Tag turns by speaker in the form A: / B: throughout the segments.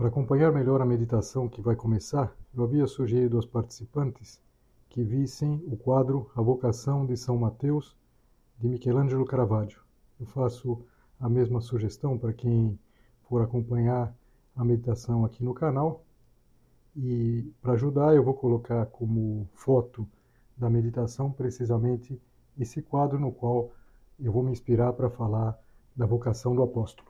A: Para acompanhar melhor a meditação que vai começar, eu havia sugerido aos participantes que vissem o quadro A Vocação de São Mateus, de Michelangelo Caravaggio. Eu faço a mesma sugestão para quem for acompanhar a meditação aqui no canal. E para ajudar, eu vou colocar como foto da meditação precisamente esse quadro no qual eu vou me inspirar para falar da vocação do apóstolo.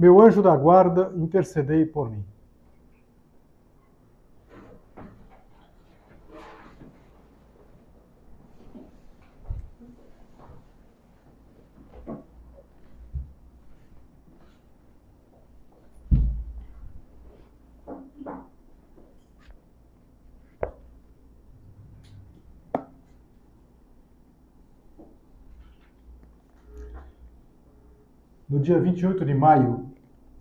A: meu anjo da guarda, intercedei por mim. No dia 28 de maio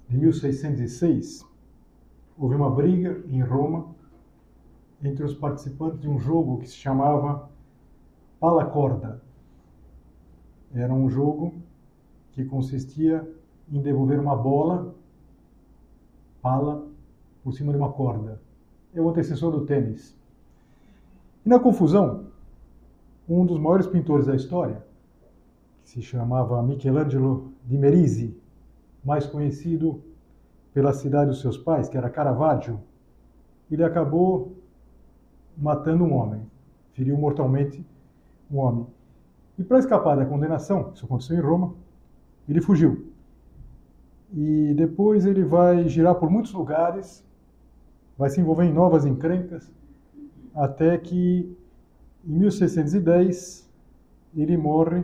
A: de 1606, houve uma briga em Roma entre os participantes de um jogo que se chamava Pala Corda. Era um jogo que consistia em devolver uma bola, pala, por cima de uma corda. É o antecessor do tênis. E na confusão, um dos maiores pintores da história, que se chamava Michelangelo di Merisi, mais conhecido pela cidade dos seus pais, que era Caravaggio, ele acabou matando um homem, feriu mortalmente um homem. E para escapar da condenação, isso aconteceu em Roma, ele fugiu. E depois ele vai girar por muitos lugares, vai se envolver em novas encrencas, até que em 1610 ele morre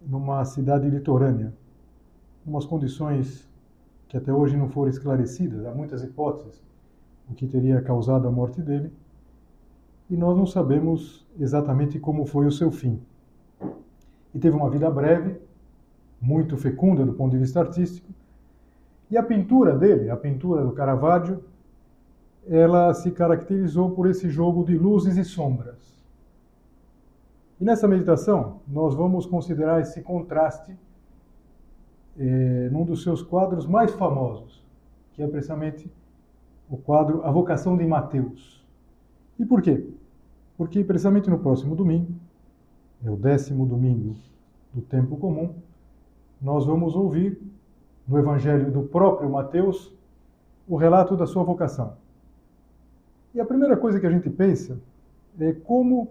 A: numa cidade litorânea, umas condições que até hoje não foram esclarecidas, há muitas hipóteses o que teria causado a morte dele, e nós não sabemos exatamente como foi o seu fim. E teve uma vida breve, muito fecunda do ponto de vista artístico, e a pintura dele, a pintura do Caravaggio, ela se caracterizou por esse jogo de luzes e sombras. E nessa meditação, nós vamos considerar esse contraste é, num dos seus quadros mais famosos, que é precisamente o quadro A Vocação de Mateus. E por quê? Porque precisamente no próximo domingo, é o décimo domingo do tempo comum, nós vamos ouvir no Evangelho do próprio Mateus o relato da sua vocação. E a primeira coisa que a gente pensa é como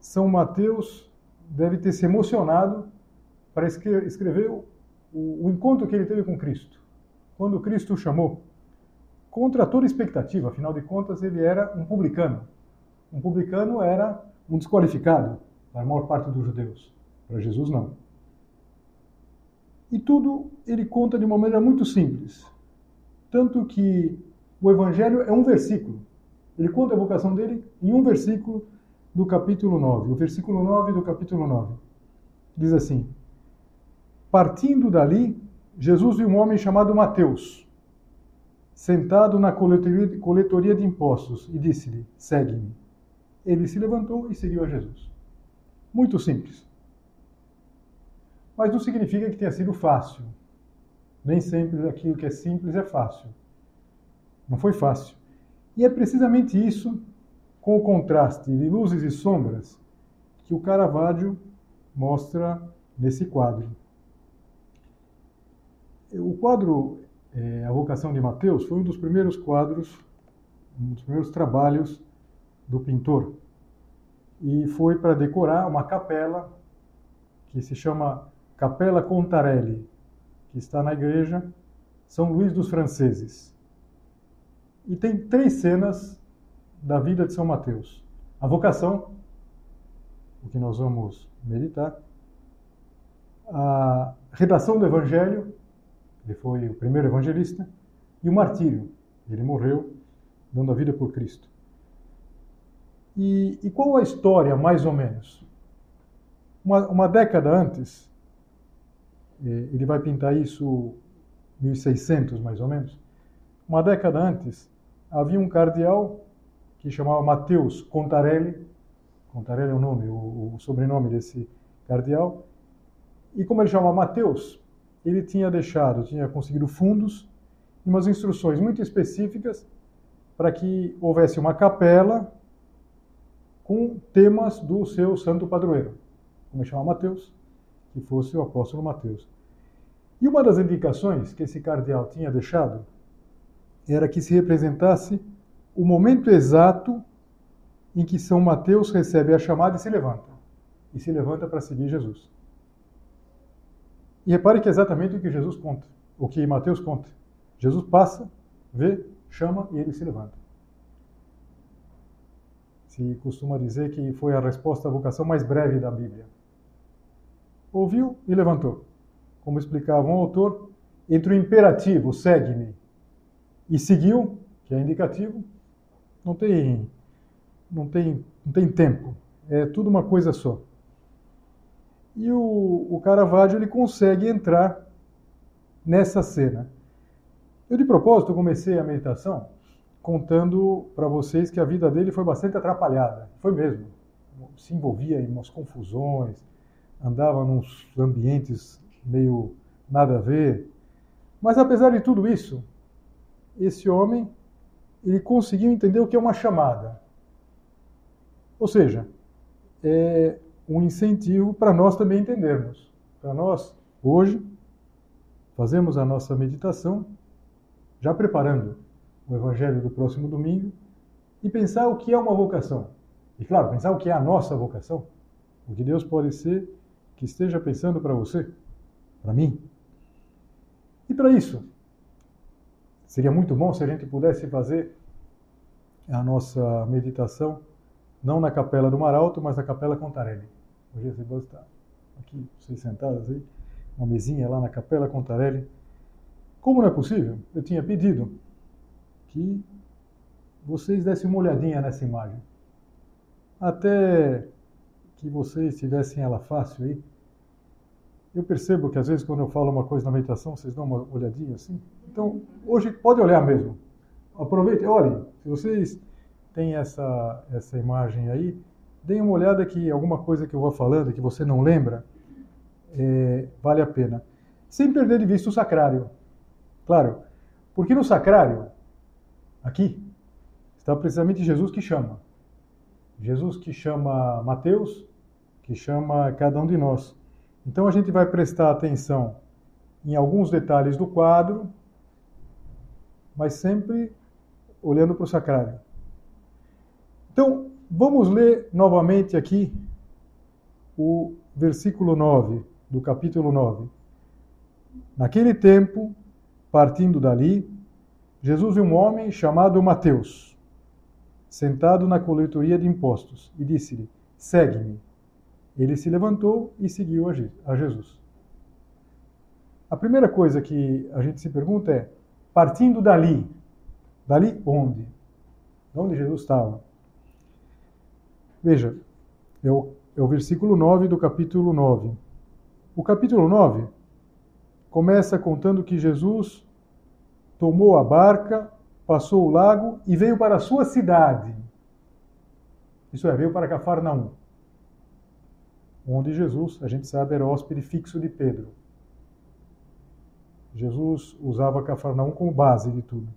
A: São Mateus deve ter se emocionado para escrever o, o encontro que ele teve com Cristo, quando Cristo o chamou, contra toda expectativa, afinal de contas ele era um publicano. Um publicano era um desqualificado para a maior parte dos judeus. Para Jesus, não. E tudo ele conta de uma maneira muito simples. Tanto que o Evangelho é um versículo. Ele conta a vocação dele em um versículo do capítulo 9. O versículo 9 do capítulo 9. Diz assim: Partindo dali, Jesus viu um homem chamado Mateus, sentado na coletoria, de impostos, e disse-lhe: Segue-me. Ele se levantou e seguiu a Jesus. Muito simples. Mas não significa que tenha sido fácil. Nem sempre aquilo que é simples é fácil. Não foi fácil. E é precisamente isso, com o contraste de luzes e sombras, que o Caravaggio mostra nesse quadro. O quadro é, A Vocação de Mateus foi um dos primeiros quadros, um dos primeiros trabalhos do pintor. E foi para decorar uma capela que se chama Capela Contarelli, que está na igreja São Luís dos Franceses. E tem três cenas da vida de São Mateus: a vocação, o que nós vamos meditar, a redação do Evangelho, ele foi o primeiro evangelista, e o martírio, ele morreu dando a vida por Cristo. E, e qual a história, mais ou menos? Uma, uma década antes, eh, ele vai pintar isso 1600 mais ou menos. Uma década antes, havia um cardeal que chamava Mateus Contarelli. Contarelli é o nome, o, o sobrenome desse cardeal. E como ele chamava Mateus, ele tinha deixado, tinha conseguido fundos e umas instruções muito específicas para que houvesse uma capela com temas do seu santo padroeiro, como ele chama Mateus, que fosse o apóstolo Mateus. E uma das indicações que esse cardeal tinha deixado era que se representasse o momento exato em que São Mateus recebe a chamada e se levanta. E se levanta para seguir Jesus. E repare que é exatamente o que Jesus conta, o que Mateus conta. Jesus passa, vê, chama e ele se levanta. Se costuma dizer que foi a resposta à vocação mais breve da Bíblia. Ouviu e levantou. Como explicava um autor, entre o imperativo, segue-me, e seguiu, que é indicativo, não tem, não tem, não tem tempo. É tudo uma coisa só. E o, o Caravaggio ele consegue entrar nessa cena. Eu, de propósito, comecei a meditação contando para vocês que a vida dele foi bastante atrapalhada. Foi mesmo. Se envolvia em umas confusões, andava nos ambientes meio nada a ver. Mas apesar de tudo isso, esse homem ele conseguiu entender o que é uma chamada. Ou seja, é um incentivo para nós também entendermos. Para nós, hoje, fazemos a nossa meditação, já preparando o Evangelho do próximo domingo, e pensar o que é uma vocação. E, claro, pensar o que é a nossa vocação. O que Deus pode ser que esteja pensando para você, para mim. E para isso, Seria muito bom se a gente pudesse fazer a nossa meditação não na Capela do Maralto, mas na Capela Contarelli. Hoje você pode estar aqui, vocês sentados aí, uma mesinha lá na Capela Contarelli. Como não é possível, eu tinha pedido que vocês dessem uma olhadinha nessa imagem. Até que vocês tivessem ela fácil aí. Eu percebo que às vezes quando eu falo uma coisa na meditação, vocês dão uma olhadinha assim. Então, hoje pode olhar mesmo. Aproveite, olhem, se vocês têm essa, essa imagem aí, deem uma olhada que alguma coisa que eu vou falando, que você não lembra, é, vale a pena. Sem perder de vista o sacrário. Claro, porque no sacrário, aqui, está precisamente Jesus que chama. Jesus que chama Mateus, que chama cada um de nós. Então a gente vai prestar atenção em alguns detalhes do quadro, mas sempre olhando para o sacrário. Então, vamos ler novamente aqui o versículo 9 do capítulo 9. Naquele tempo, partindo dali, Jesus viu um homem chamado Mateus, sentado na coletoria de impostos, e disse-lhe: Segue-me. Ele se levantou e seguiu a Jesus. A primeira coisa que a gente se pergunta é: partindo dali. Dali onde? De onde Jesus estava? Veja, é o, é o versículo 9 do capítulo 9. O capítulo 9 começa contando que Jesus tomou a barca, passou o lago e veio para a sua cidade. Isso é, veio para Cafarnaum, onde Jesus, a gente sabe, era hóspede fixo de Pedro. Jesus usava Cafarnaum como base de tudo.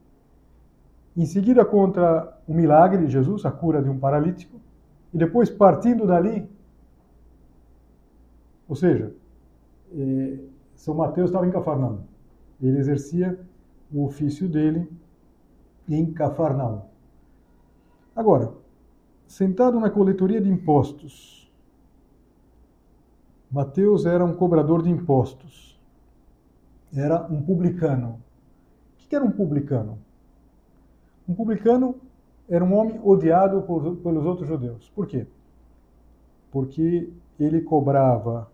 A: Em seguida, contra o milagre de Jesus, a cura de um paralítico, e depois partindo dali, ou seja, eh, São Mateus estava em Cafarnaum. Ele exercia o ofício dele em Cafarnaum. Agora, sentado na coletoria de impostos, Mateus era um cobrador de impostos era um publicano. que era um publicano? Um publicano era um homem odiado por, pelos outros judeus. Por quê? Porque ele cobrava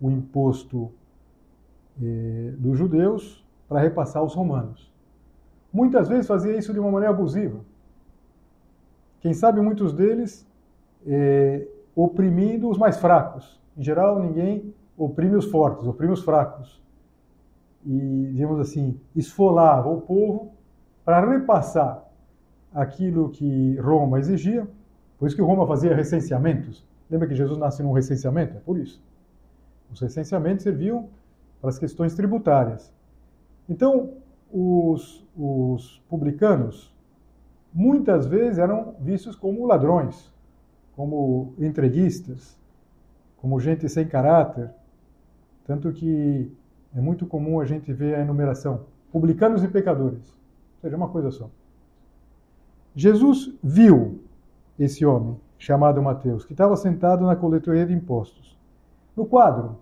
A: o imposto eh, dos judeus para repassar aos romanos. Muitas vezes fazia isso de uma maneira abusiva. Quem sabe muitos deles eh, oprimindo os mais fracos. Em geral, ninguém oprime os fortes, oprime os fracos. E, digamos assim, esfolava o povo para repassar aquilo que Roma exigia. Por isso que Roma fazia recenseamentos. Lembra que Jesus nasce num recenseamento? É por isso. Os recenseamentos serviam para as questões tributárias. Então, os, os publicanos muitas vezes eram vistos como ladrões, como entreguistas, como gente sem caráter. Tanto que é muito comum a gente ver a enumeração: publicanos e pecadores. Ou seja, uma coisa só. Jesus viu esse homem, chamado Mateus, que estava sentado na coletoria de impostos. No quadro,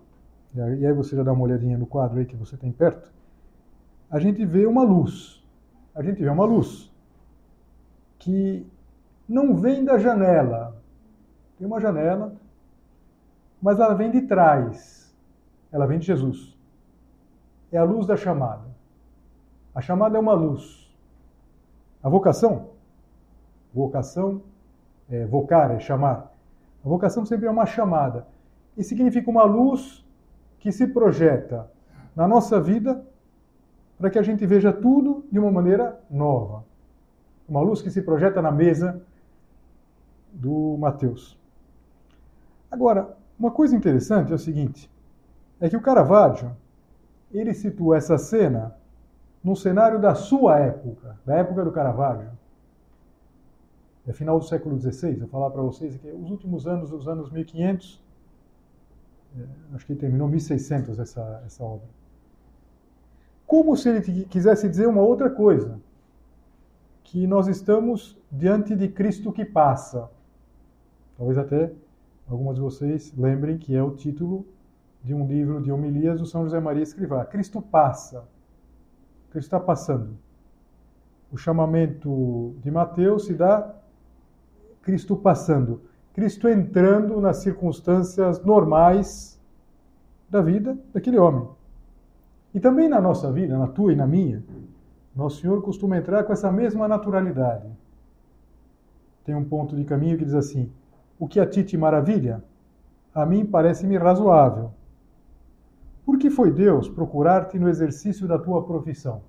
A: e aí você já dá uma olhadinha no quadro aí que você tem perto, a gente vê uma luz. A gente vê uma luz que não vem da janela. Tem uma janela, mas ela vem de trás. Ela vem de Jesus. É a luz da chamada. A chamada é uma luz. A vocação, vocação, é, vocar é chamar. A vocação sempre é uma chamada. E significa uma luz que se projeta na nossa vida para que a gente veja tudo de uma maneira nova. Uma luz que se projeta na mesa do Mateus. Agora, uma coisa interessante é o seguinte, é que o Caravaggio, ele situa essa cena no cenário da sua época, da época do Caravaggio. É final do século XVI, vou falar para vocês que os últimos anos, os anos 1500, é, acho que terminou 1600 essa, essa obra. Como se ele quisesse dizer uma outra coisa, que nós estamos diante de Cristo que passa. Talvez até algumas de vocês lembrem que é o título de um livro de homilias do São José Maria Escrivá. Cristo passa. Cristo está passando. O chamamento de Mateus se dá Cristo passando. Cristo entrando nas circunstâncias normais da vida daquele homem. E também na nossa vida, na tua e na minha, nosso Senhor costuma entrar com essa mesma naturalidade. Tem um ponto de caminho que diz assim: O que a ti te maravilha, a mim parece-me razoável. Por que foi Deus procurar-te no exercício da tua profissão?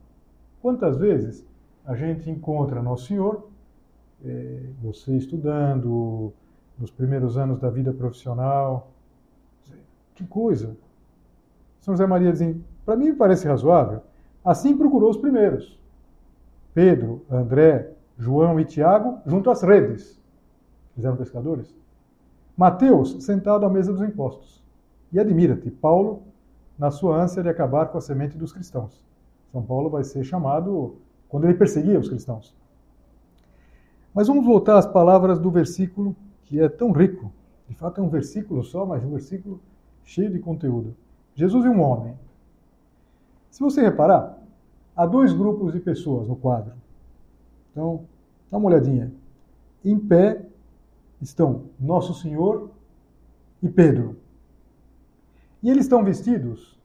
A: Quantas vezes a gente encontra Nosso Senhor, você estudando, nos primeiros anos da vida profissional. Que coisa! São José Maria diz, para mim parece razoável. Assim procurou os primeiros. Pedro, André, João e Tiago junto às redes. Eles eram pescadores. Mateus sentado à mesa dos impostos. E admira-te, Paulo, na sua ânsia de acabar com a semente dos cristãos. São Paulo vai ser chamado quando ele perseguia os cristãos. Mas vamos voltar às palavras do versículo que é tão rico. De fato, é um versículo só, mas um versículo cheio de conteúdo. Jesus é um homem. Se você reparar, há dois grupos de pessoas no quadro. Então, dá uma olhadinha. Em pé estão Nosso Senhor e Pedro. E eles estão vestidos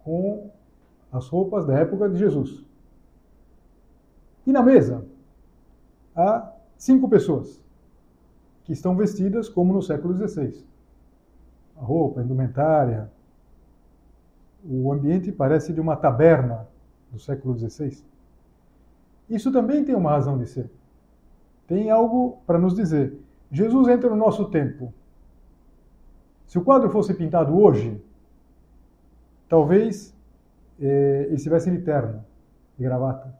A: com as roupas da época de Jesus. E na mesa há cinco pessoas que estão vestidas como no século XVI. A roupa, a indumentária, o ambiente parece de uma taberna do século XVI. Isso também tem uma razão de ser. Tem algo para nos dizer. Jesus entra no nosso tempo. Se o quadro fosse pintado hoje, talvez eh, ele estivesse de terno, de gravata,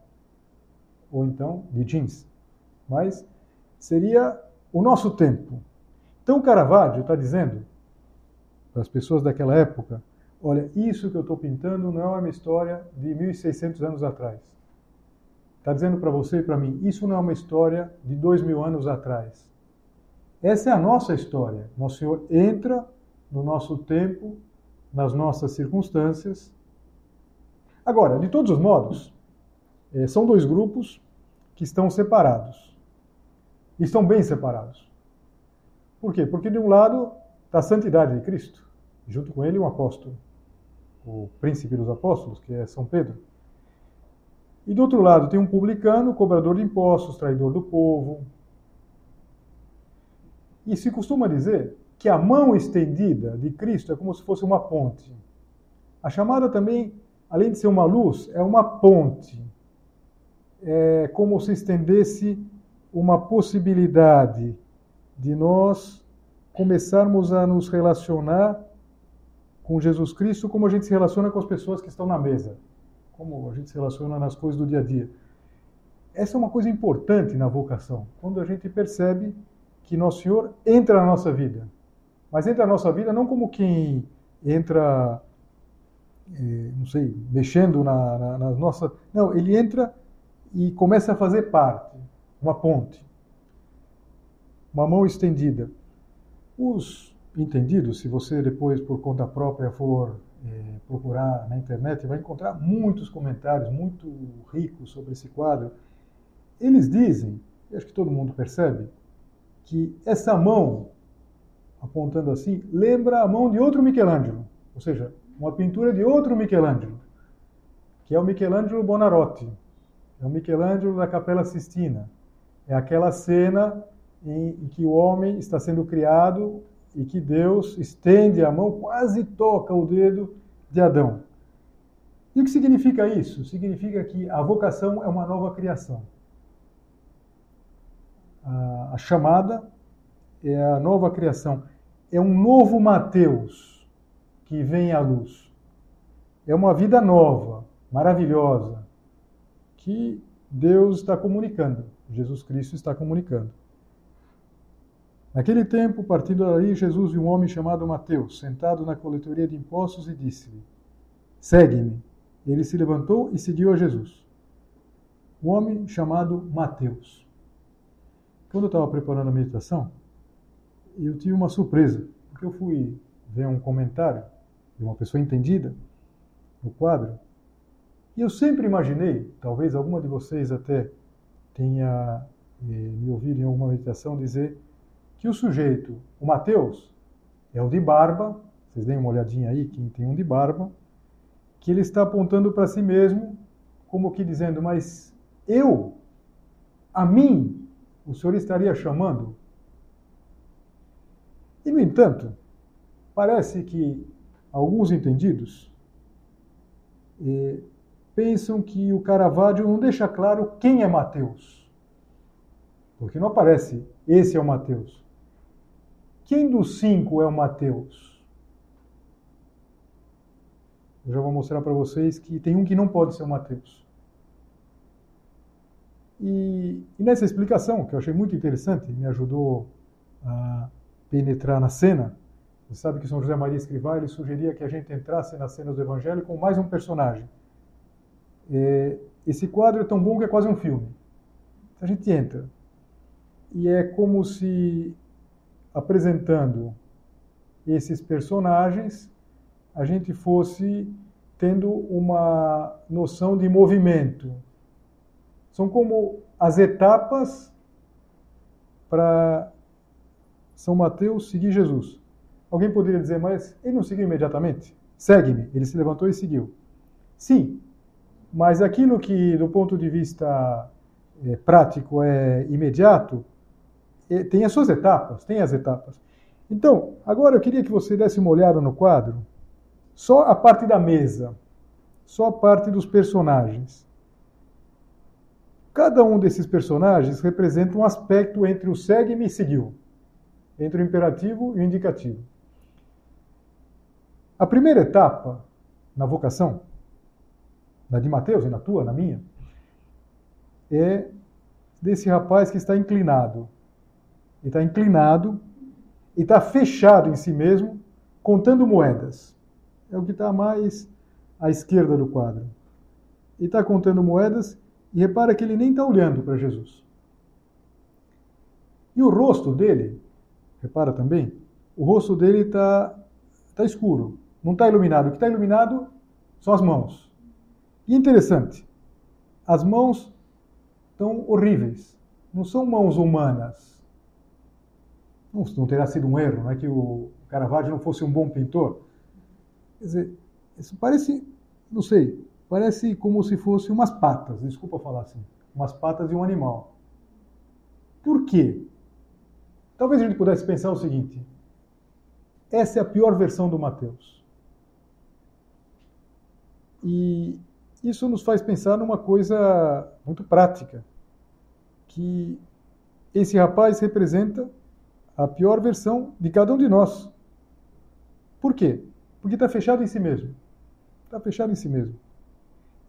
A: ou então de jeans. Mas seria o nosso tempo. Então, Caravaggio está dizendo para as pessoas daquela época: olha, isso que eu estou pintando não é uma história de 1600 anos atrás. Está dizendo para você e para mim: isso não é uma história de dois mil anos atrás. Essa é a nossa história. Nosso Senhor entra no nosso tempo, nas nossas circunstâncias. Agora, de todos os modos, é, são dois grupos que estão separados. Estão bem separados. Por quê? Porque de um lado está a santidade de Cristo, junto com ele um apóstolo, o príncipe dos apóstolos, que é São Pedro. E do outro lado tem um publicano, cobrador de impostos, traidor do povo. E se costuma dizer que a mão estendida de Cristo é como se fosse uma ponte. A chamada também, além de ser uma luz, é uma ponte. É como se estendesse uma possibilidade de nós começarmos a nos relacionar com Jesus Cristo como a gente se relaciona com as pessoas que estão na mesa, como a gente se relaciona nas coisas do dia a dia. Essa é uma coisa importante na vocação, quando a gente percebe que Nosso Senhor entra na nossa vida. Mas entra na nossa vida não como quem entra, eh, não sei, mexendo na, na, na nossa. Não, ele entra e começa a fazer parte uma ponte, uma mão estendida. Os entendidos, se você depois por conta própria for é, procurar na internet, vai encontrar muitos comentários muito ricos sobre esse quadro. Eles dizem, e acho que todo mundo percebe, que essa mão, apontando assim, lembra a mão de outro Michelangelo, ou seja, uma pintura de outro Michelangelo, que é o Michelangelo Bonarotti, é o Michelangelo da Capela Sistina. É aquela cena em, que o homem está sendo criado e que Deus estende a mão, quase toca o dedo de Adão. E o que significa isso? Significa que a vocação é uma nova criação. A chamada é a nova criação. É um novo Mateus que vem à luz. É uma vida nova, maravilhosa, que Deus está comunicando. Jesus Cristo está comunicando. Naquele tempo, partindo daí, Jesus viu um homem chamado Mateus, sentado na coletoria de impostos, e disse-lhe: Segue-me. Ele se levantou e seguiu a Jesus. Um homem chamado Mateus. Quando eu estava preparando a meditação, eu tive uma surpresa, porque eu fui ver um comentário de uma pessoa entendida no quadro, e eu sempre imaginei, talvez alguma de vocês até tenha eh, me ouvido em alguma meditação dizer que o sujeito, o Mateus, é o de barba, vocês deem uma olhadinha aí, quem tem um de barba, que ele está apontando para si mesmo, como que dizendo, mas eu, a mim, o senhor estaria chamando? E, no entanto, parece que alguns entendidos eh, pensam que o Caravaggio não deixa claro quem é Mateus. Porque não aparece, esse é o Mateus. Quem dos cinco é o Mateus? Eu já vou mostrar para vocês que tem um que não pode ser o Mateus. E, e, nessa explicação, que eu achei muito interessante, me ajudou a penetrar na cena, você sabe que São José Maria Escrivá ele sugeria que a gente entrasse nas cenas do Evangelho com mais um personagem. É, esse quadro é tão bom que é quase um filme. A gente entra. E é como se, apresentando esses personagens, a gente fosse tendo uma noção de movimento. São como as etapas para São Mateus seguir Jesus. Alguém poderia dizer, mas ele não seguiu imediatamente? Segue-me. Ele se levantou e seguiu. Sim, mas aquilo que, do ponto de vista é, prático, é imediato, é, tem as suas etapas, tem as etapas. Então, agora eu queria que você desse uma olhada no quadro, só a parte da mesa, só a parte dos personagens. Cada um desses personagens representa um aspecto entre o segue-me e seguiu, entre o imperativo e o indicativo. A primeira etapa na vocação na de Mateus e na tua, na minha, é desse rapaz que está inclinado. Ele está inclinado e está fechado em si mesmo, contando moedas. É o que está mais à esquerda do quadro. Ele está contando moedas e repara que ele nem está olhando para Jesus. E o rosto dele, repara também, o rosto dele está tá escuro, não está iluminado. O que está iluminado são as mãos. E interessante, as mãos estão horríveis. Não são mãos humanas. Não, não terá sido um erro, não é que o Caravaggio não fosse um bom pintor. Quer dizer, isso parece, não sei, parece como se fosse umas patas, desculpa falar assim, umas patas de um animal. Por quê? Talvez a gente pudesse pensar o seguinte: essa é a pior versão do Mateus. E isso nos faz pensar numa coisa muito prática, que esse rapaz representa a pior versão de cada um de nós. Por quê? Porque está fechado em si mesmo. Está fechado em si mesmo.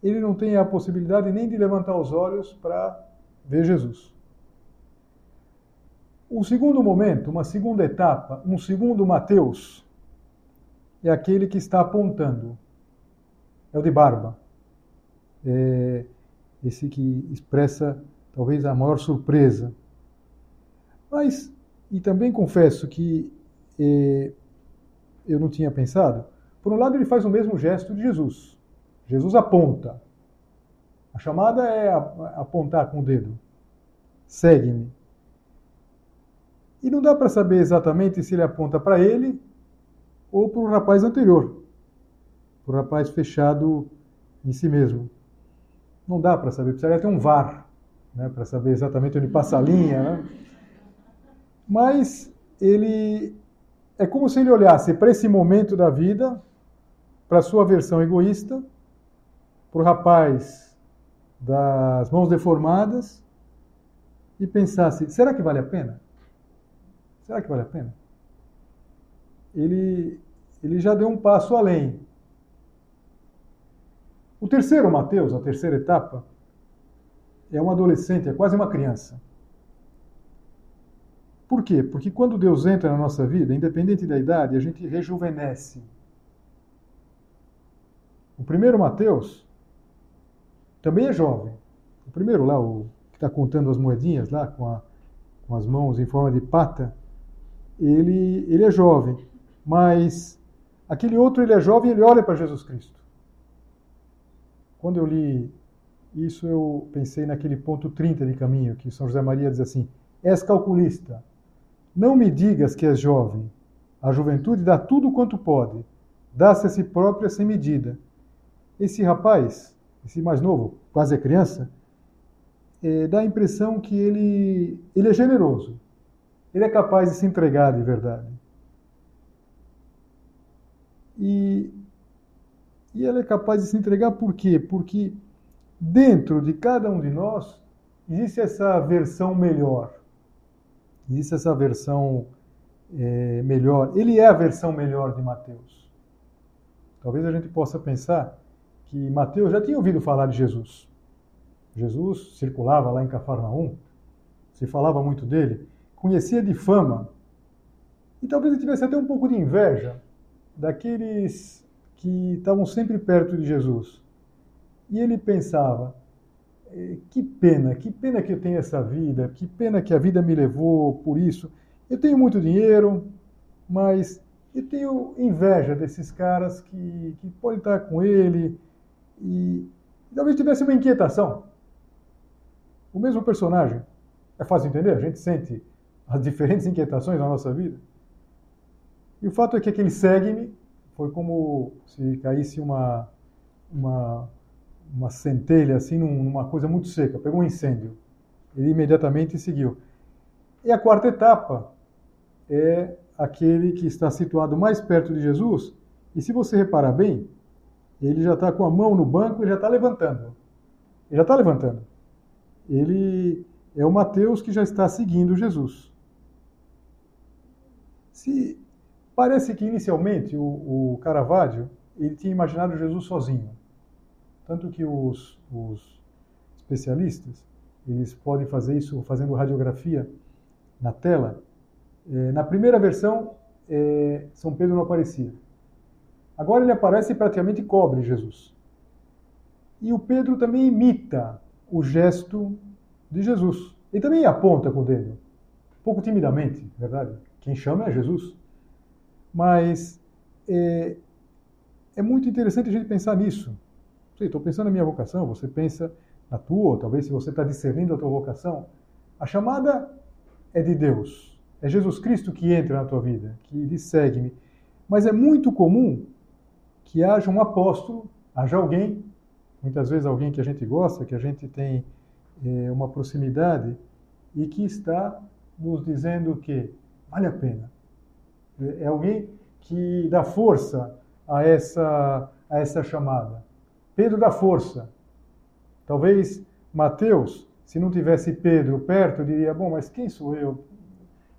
A: Ele não tem a possibilidade nem de levantar os olhos para ver Jesus. Um segundo momento, uma segunda etapa, um segundo Mateus, é aquele que está apontando. É o de barba. É esse que expressa talvez a maior surpresa. Mas, e também confesso que é, eu não tinha pensado, por um lado ele faz o mesmo gesto de Jesus. Jesus aponta. A chamada é apontar com o dedo. Segue-me. E não dá para saber exatamente se ele aponta para ele ou para o rapaz anterior, para o rapaz fechado em si mesmo. Não dá para saber, precisaria ter um VAR, né, para saber exatamente onde passa a linha. Né? Mas ele é como se ele olhasse para esse momento da vida, para a sua versão egoísta, para o rapaz das mãos deformadas e pensasse: será que vale a pena? Será que vale a pena? Ele, ele já deu um passo além. O terceiro Mateus, a terceira etapa, é um adolescente, é quase uma criança. Por quê? Porque quando Deus entra na nossa vida, independente da idade, a gente rejuvenesce. O primeiro Mateus também é jovem. O primeiro lá, o que está contando as moedinhas lá com, a, com as mãos em forma de pata, ele, ele é jovem, mas aquele outro ele é jovem e ele olha para Jesus Cristo. Quando eu li isso, eu pensei naquele ponto 30 de caminho, que São José Maria diz assim: És calculista, não me digas que és jovem. A juventude dá tudo quanto pode, dá-se a si própria sem medida. Esse rapaz, esse mais novo, quase é criança, é, dá a impressão que ele, ele é generoso, ele é capaz de se entregar de verdade. E, e ele é capaz de se entregar por quê? Porque dentro de cada um de nós existe essa versão melhor. Existe essa versão é, melhor. Ele é a versão melhor de Mateus. Talvez a gente possa pensar que Mateus já tinha ouvido falar de Jesus. Jesus circulava lá em Cafarnaum, se falava muito dele, conhecia de fama, e talvez ele tivesse até um pouco de inveja daqueles que estavam sempre perto de Jesus. E ele pensava: eh, que pena, que pena que eu tenho essa vida, que pena que a vida me levou por isso. Eu tenho muito dinheiro, mas eu tenho inveja desses caras que, que podem estar com ele e, talvez tivesse uma inquietação. O mesmo personagem. É fácil entender? A gente sente as diferentes inquietações da nossa vida. E o fato é que aquele segue-me foi como se caísse uma, uma, uma centelha assim numa coisa muito seca, pegou um incêndio. Ele imediatamente seguiu. E a quarta etapa é aquele que está situado mais perto de Jesus, e se você reparar bem, ele já está com a mão no banco e já está levantando. Ele já está levantando. Ele é o Mateus que já está seguindo Jesus. Se parece que inicialmente o, o Caravaggio ele tinha imaginado Jesus sozinho, tanto que os, os especialistas eles podem fazer isso fazendo radiografia na tela. É, na primeira versão, é, São Pedro não aparecia. Agora ele aparece e praticamente cobre Jesus. E o Pedro também imita o gesto de Jesus. Ele também aponta com o dedo, pouco timidamente, verdade? Quem chama é Jesus. Mas é, é muito interessante a gente pensar nisso. Estou pensando na minha vocação, você pensa na tua, ou talvez se você está discernindo a tua vocação. A chamada é de Deus. É Jesus Cristo que entra na tua vida, que diz segue-me. Mas é muito comum que haja um apóstolo, haja alguém, muitas vezes alguém que a gente gosta, que a gente tem é, uma proximidade, e que está nos dizendo que vale a pena. É alguém que dá força a essa, a essa chamada. Pedro dá força. Talvez Mateus, se não tivesse Pedro perto, diria: Bom, mas quem sou eu?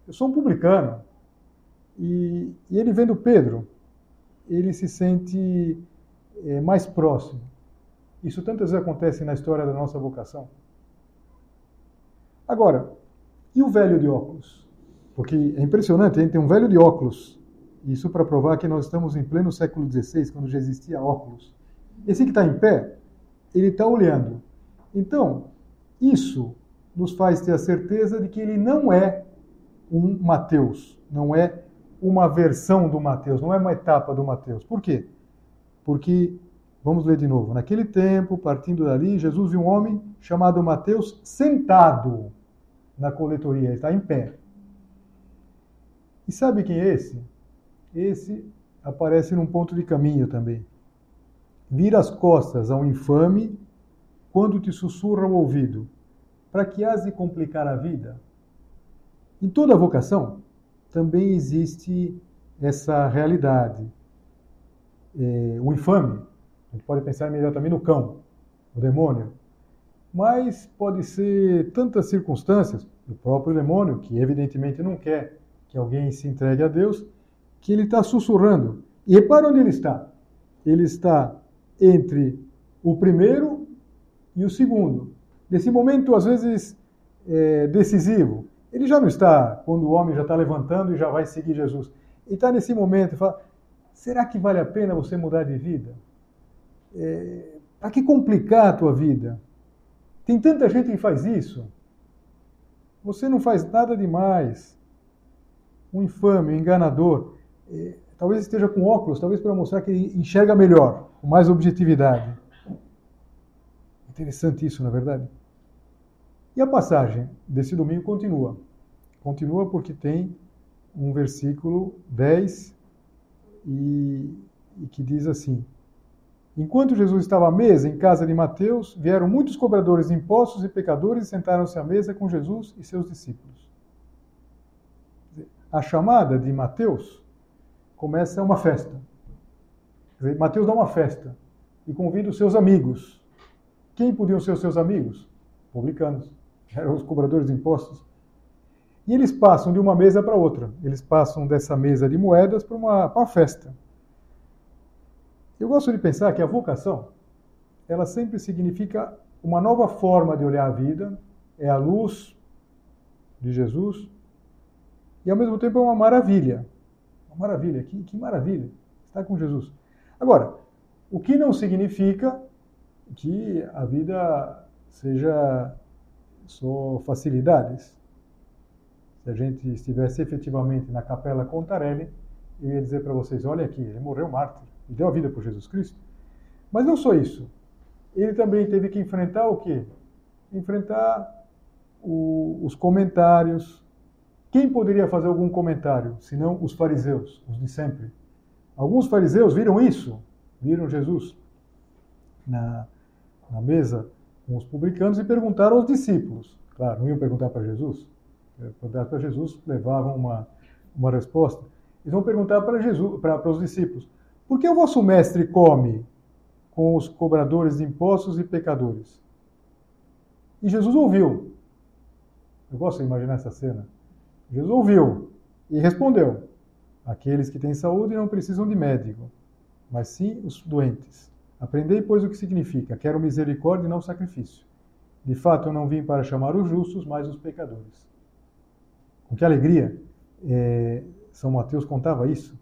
A: Eu sou um publicano. E, e ele vendo Pedro, ele se sente é, mais próximo. Isso tantas vezes acontece na história da nossa vocação. Agora, e o velho de óculos? Porque é impressionante, gente tem um velho de óculos. Isso para provar que nós estamos em pleno século XVI, quando já existia óculos. Esse que está em pé, ele está olhando. Então, isso nos faz ter a certeza de que ele não é um Mateus, não é uma versão do Mateus, não é uma etapa do Mateus. Por quê? Porque, vamos ler de novo, naquele tempo, partindo dali, Jesus viu um homem chamado Mateus sentado na coletoria, ele está em pé. E sabe quem é esse? Esse aparece num ponto de caminho também. Vira as costas ao infame quando te sussurra o ouvido, para que has de complicar a vida. Em toda vocação também existe essa realidade. É, o infame, a gente pode pensar imediatamente no cão, o demônio, mas pode ser tantas circunstâncias, o próprio demônio, que evidentemente não quer que alguém se entregue a Deus, que ele está sussurrando. E repara onde ele está. Ele está entre o primeiro e o segundo. Nesse momento, às vezes, é, decisivo. Ele já não está quando o homem já está levantando e já vai seguir Jesus. Ele está nesse momento e fala: será que vale a pena você mudar de vida? É, Para que complicar a tua vida? Tem tanta gente que faz isso. Você não faz nada demais. Um infame, um enganador. É, talvez esteja com óculos, talvez para mostrar que ele enxerga melhor, com mais objetividade. Interessante isso, na é verdade. E a passagem desse domingo continua. Continua porque tem um versículo 10 e, e que diz assim: Enquanto Jesus estava à mesa em casa de Mateus, vieram muitos cobradores de impostos e pecadores e sentaram-se à mesa com Jesus e seus discípulos. A chamada de Mateus começa uma festa. Mateus dá uma festa e convida os seus amigos. Quem podiam ser os seus amigos? Publicanos, eram os cobradores de impostos. E eles passam de uma mesa para outra. Eles passam dessa mesa de moedas para uma, para uma festa. Eu gosto de pensar que a vocação, ela sempre significa uma nova forma de olhar a vida, é a luz de Jesus, e ao mesmo tempo é uma maravilha. Uma maravilha, que, que maravilha, estar com Jesus. Agora, o que não significa que a vida seja só facilidades. Se a gente estivesse efetivamente na Capela Contarelli, eu ia dizer para vocês: olha aqui, ele morreu mártir e deu a vida por Jesus Cristo. Mas não só isso. Ele também teve que enfrentar o quê? Enfrentar o, os comentários. Quem poderia fazer algum comentário, senão os fariseus, os de sempre? Alguns fariseus viram isso, viram Jesus na, na mesa com os publicanos e perguntaram aos discípulos. Claro, não iam perguntar para Jesus. Perguntar para Jesus levavam uma, uma resposta. Eles vão perguntar para Jesus, para, para os discípulos: por que o vosso mestre come com os cobradores de impostos e pecadores? E Jesus ouviu. Eu gosto de imaginar essa cena. Jesus ouviu e respondeu: Aqueles que têm saúde não precisam de médico, mas sim os doentes. Aprendei, pois, o que significa: quero misericórdia e não sacrifício. De fato, eu não vim para chamar os justos, mas os pecadores. Com que alegria é, São Mateus contava isso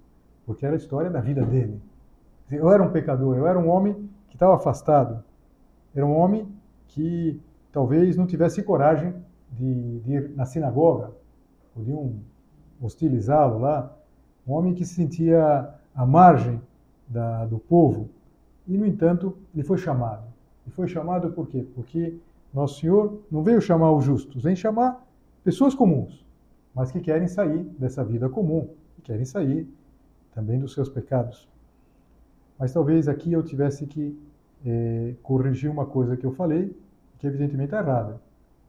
A: porque era a história da vida dele. Eu era um pecador, eu era um homem que estava afastado, era um homem que talvez não tivesse coragem de, de ir na sinagoga, podiam hostilizá-lo lá, um homem que se sentia à margem da, do povo. E, no entanto, ele foi chamado. E foi chamado por quê? Porque Nosso Senhor não veio chamar os justos, vem chamar pessoas comuns, mas que querem sair dessa vida comum, que querem sair também dos seus pecados. Mas talvez aqui eu tivesse que é, corrigir uma coisa que eu falei, que evidentemente é errada.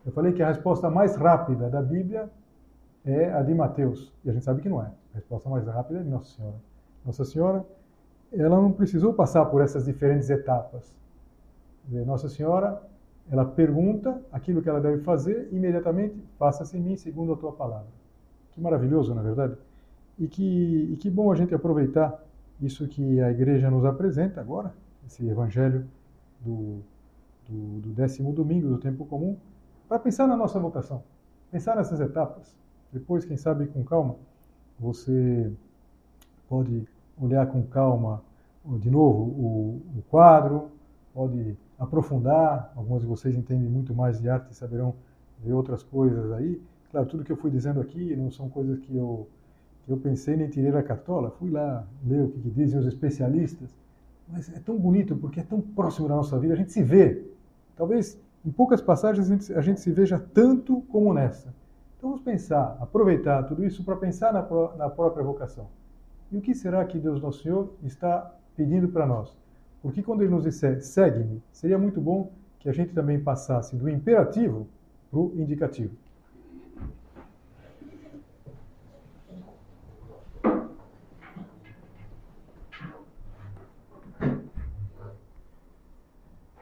A: Eu falei que a resposta mais rápida da Bíblia é a de Mateus, e a gente sabe que não é. A resposta mais rápida é Nossa Senhora. Nossa Senhora, ela não precisou passar por essas diferentes etapas. Nossa Senhora, ela pergunta aquilo que ela deve fazer, e imediatamente, faça-se em mim segundo a tua palavra. Que maravilhoso, na é verdade? E que, e que bom a gente aproveitar isso que a igreja nos apresenta agora, esse evangelho do, do, do décimo domingo do tempo comum, para pensar na nossa vocação, pensar nessas etapas. Depois, quem sabe, com calma, você pode olhar com calma de novo o, o quadro, pode aprofundar. Alguns de vocês entendem muito mais de arte e saberão ver outras coisas aí. Claro, tudo que eu fui dizendo aqui não são coisas que eu, que eu pensei nem tirei da cartola. Fui lá ler o que, que dizem os especialistas. Mas é tão bonito porque é tão próximo da nossa vida, a gente se vê. Talvez em poucas passagens a gente, a gente se veja tanto como nessa. Então vamos pensar, aproveitar tudo isso para pensar na, na própria vocação. E o que será que Deus Nosso Senhor está pedindo para nós? Porque quando Ele nos disser, segue-me, seria muito bom que a gente também passasse do imperativo para o indicativo.